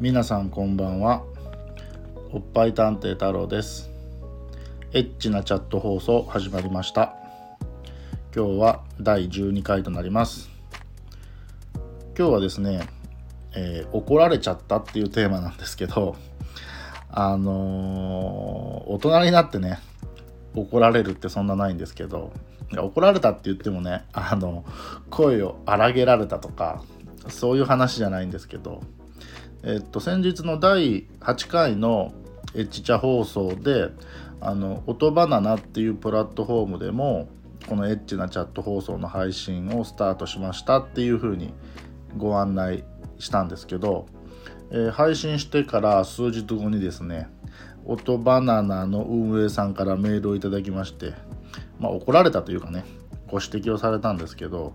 皆さんこんばんは。おっぱい探偵太郎です。エッチなチャット放送始まりました。今日は第12回となります。今日はですね、えー、怒られちゃったっていうテーマなんですけどあのー、大人になってね怒られるってそんなないんですけど怒られたって言ってもねあの声を荒げられたとかそういう話じゃないんですけどえっと先日の第8回のエッチチャ放送であの音バナナっていうプラットフォームでもこのエッチなチャット放送の配信をスタートしましたっていう風にご案内したんですけど、えー、配信してから数日後にですね音バナナの運営さんからメールをいただきましてまあ怒られたというかねご指摘をされたんですけど、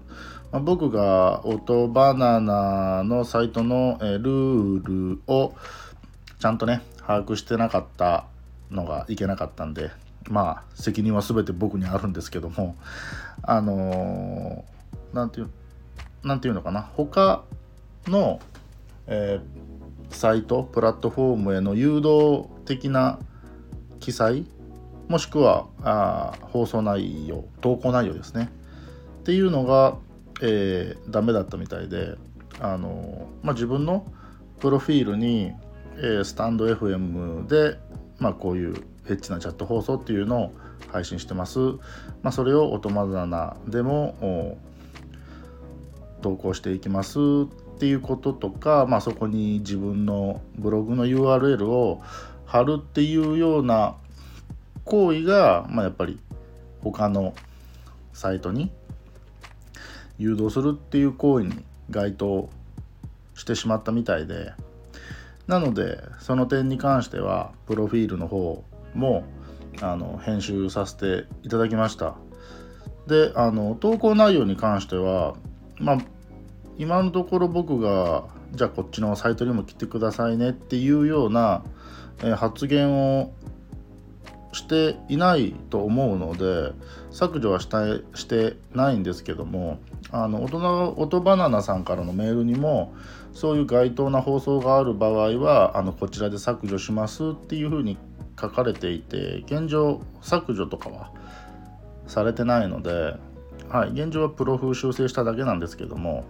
まあ、僕が音バナナのサイトの、えルールをちゃんとね把握してなかったのがいけなかったんでまあ責任は全て僕にあるんですけどもあの何、ー、て言うなんていうのかな他の、えー、サイトプラットフォームへの誘導的な記載もしくはあ放送内容投稿内容ですね。っていうのが、えー、ダメだったみたいであの、まあ、自分のプロフィールに、えー、スタンド FM で、まあ、こういうエッチなチャット放送っていうのを配信してます、まあ、それを音まざなでも投稿していきます。っていうこととか、まあ、そこに自分のブログの URL を貼るっていうような行為が、まあ、やっぱり他のサイトに誘導するっていう行為に該当してしまったみたいでなのでその点に関してはプロフィールの方もあの編集させていただきました。であの投稿内容に関してはまあ今のところ僕がじゃあこっちのサイトにも来てくださいねっていうような、発言をしていないと思うので削除はしたしてないんですけどもあの大人音バナナさんからのメールにもそういう該当な放送がある場合はあのこちらで削除しますっていうふうに書かれていて現状削除とかはされてないので、はい、現状はプロ風修正しただけなんですけども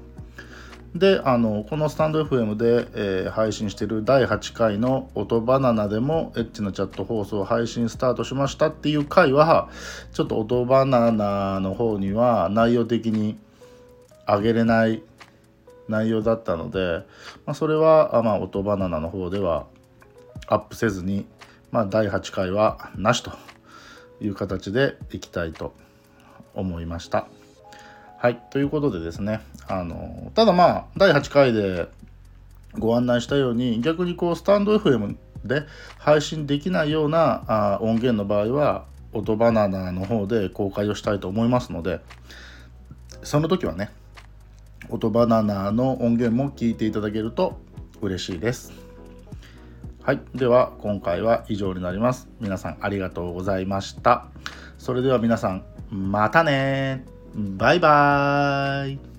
であのこのスタンド FM で、えー、配信してる第8回の「音バナナ」でもエッチなチャット放送配信スタートしましたっていう回はちょっと音バナナの方には内容的に上げれない内容だったので、まあ、それは、まあ、音バナナの方ではアップせずに、まあ、第8回はなしという形でいきたいと思いました。はい、ということでですね、あのただまあ、第8回でご案内したように、逆にこう、スタンド FM で配信できないようなあ音源の場合は、音バナナの方で公開をしたいと思いますので、その時はね、音バナナの音源も聞いていただけると嬉しいです。はい。では、今回は以上になります。皆さんありがとうございました。それでは皆さん、またねバイバーイ。